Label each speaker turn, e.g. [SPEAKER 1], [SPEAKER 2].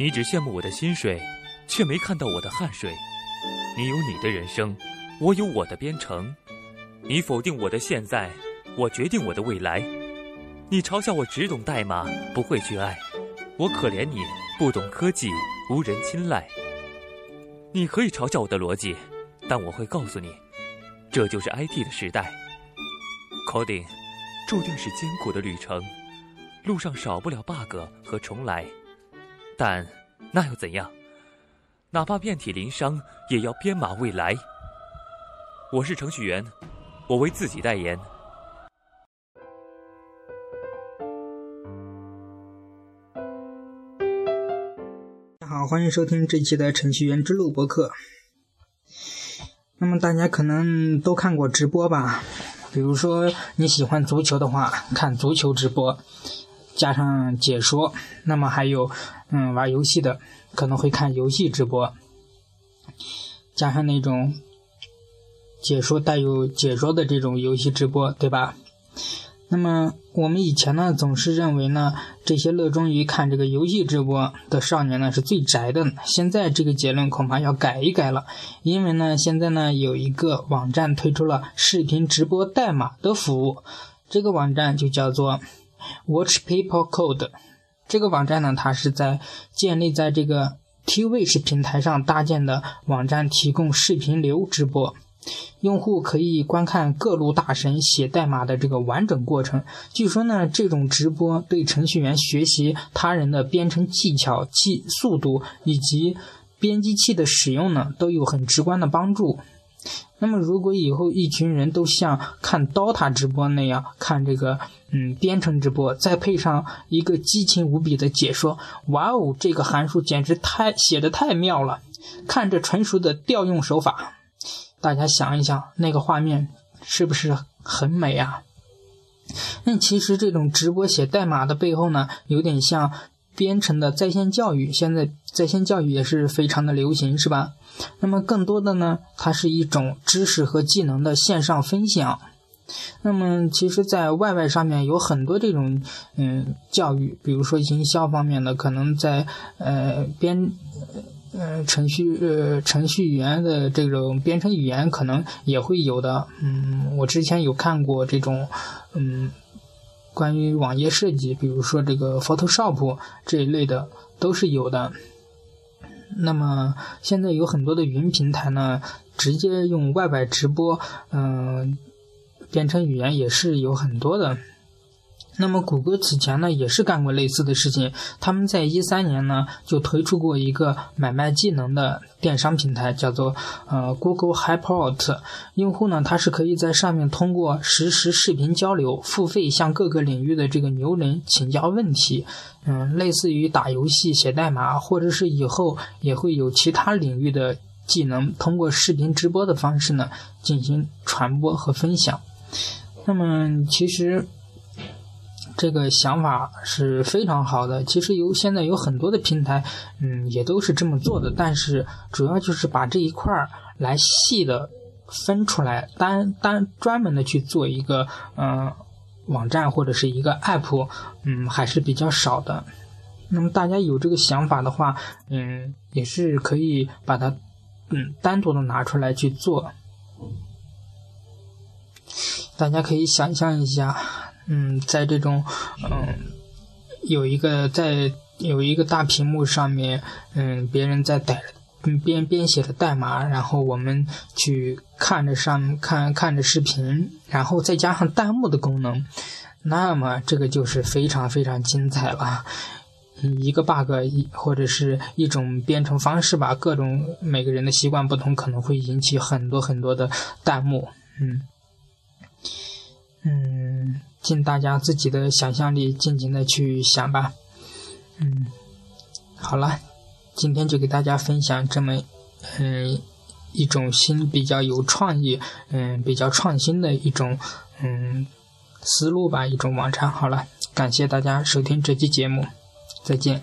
[SPEAKER 1] 你只羡慕我的薪水，却没看到我的汗水。你有你的人生，我有我的编程。你否定我的现在，我决定我的未来。你嘲笑我只懂代码，不会去爱。我可怜你不懂科技，无人青睐。你可以嘲笑我的逻辑，但我会告诉你，这就是 IT 的时代。Coding 注定是艰苦的旅程，路上少不了 bug 和重来。但那又怎样？哪怕遍体鳞伤，也要编码未来。我是程序员，我为自己代言。
[SPEAKER 2] 大家好，欢迎收听这期的程序员之路博客。那么大家可能都看过直播吧？比如说你喜欢足球的话，看足球直播，加上解说。那么还有，嗯，玩游戏的可能会看游戏直播，加上那种解说带有解说的这种游戏直播，对吧？那么我们以前呢，总是认为呢，这些热衷于看这个游戏直播的少年呢是最宅的。现在这个结论恐怕要改一改了，因为呢，现在呢有一个网站推出了视频直播代码的服务，这个网站就叫做 Watch People Code。这个网站呢，它是在建立在这个 Twitch 平台上搭建的网站，提供视频流直播。用户可以观看各路大神写代码的这个完整过程。据说呢，这种直播对程序员学习他人的编程技巧、技速度以及编辑器的使用呢，都有很直观的帮助。那么，如果以后一群人都像看 DOTA 直播那样看这个嗯编程直播，再配上一个激情无比的解说，哇哦，这个函数简直太写的太妙了，看着纯熟的调用手法。大家想一想，那个画面是不是很美啊？那其实这种直播写代码的背后呢，有点像编程的在线教育。现在在线教育也是非常的流行，是吧？那么更多的呢，它是一种知识和技能的线上分享。那么其实，在 YY 上面有很多这种嗯教育，比如说营销方面的，可能在呃编。呃，程序呃，程序员的这种编程语言可能也会有的。嗯，我之前有看过这种，嗯，关于网页设计，比如说这个 Photoshop 这一类的都是有的。那么现在有很多的云平台呢，直接用外摆直播，嗯，编程语言也是有很多的。那么，谷歌此前呢也是干过类似的事情。他们在一三年呢就推出过一个买卖技能的电商平台，叫做呃 Google Hyport。用户呢他是可以在上面通过实时视频交流，付费向各个领域的这个牛人请教问题。嗯，类似于打游戏、写代码，或者是以后也会有其他领域的技能，通过视频直播的方式呢进行传播和分享。那么，其实。这个想法是非常好的。其实有现在有很多的平台，嗯，也都是这么做的。但是主要就是把这一块儿来细的分出来，单单专门的去做一个嗯网站或者是一个 app，嗯，还是比较少的。那么大家有这个想法的话，嗯，也是可以把它嗯单独的拿出来去做。大家可以想象一下。嗯，在这种嗯，有一个在有一个大屏幕上面，嗯，别人在代编编写的代码，然后我们去看着上看看着视频，然后再加上弹幕的功能，那么这个就是非常非常精彩了。一个 bug 一或者是一种编程方式吧，各种每个人的习惯不同，可能会引起很多很多的弹幕。嗯嗯。尽大家自己的想象力，尽情的去想吧。嗯，好了，今天就给大家分享这么嗯一种新、比较有创意、嗯比较创新的一种嗯思路吧，一种网站。好了，感谢大家收听这期节目，再见。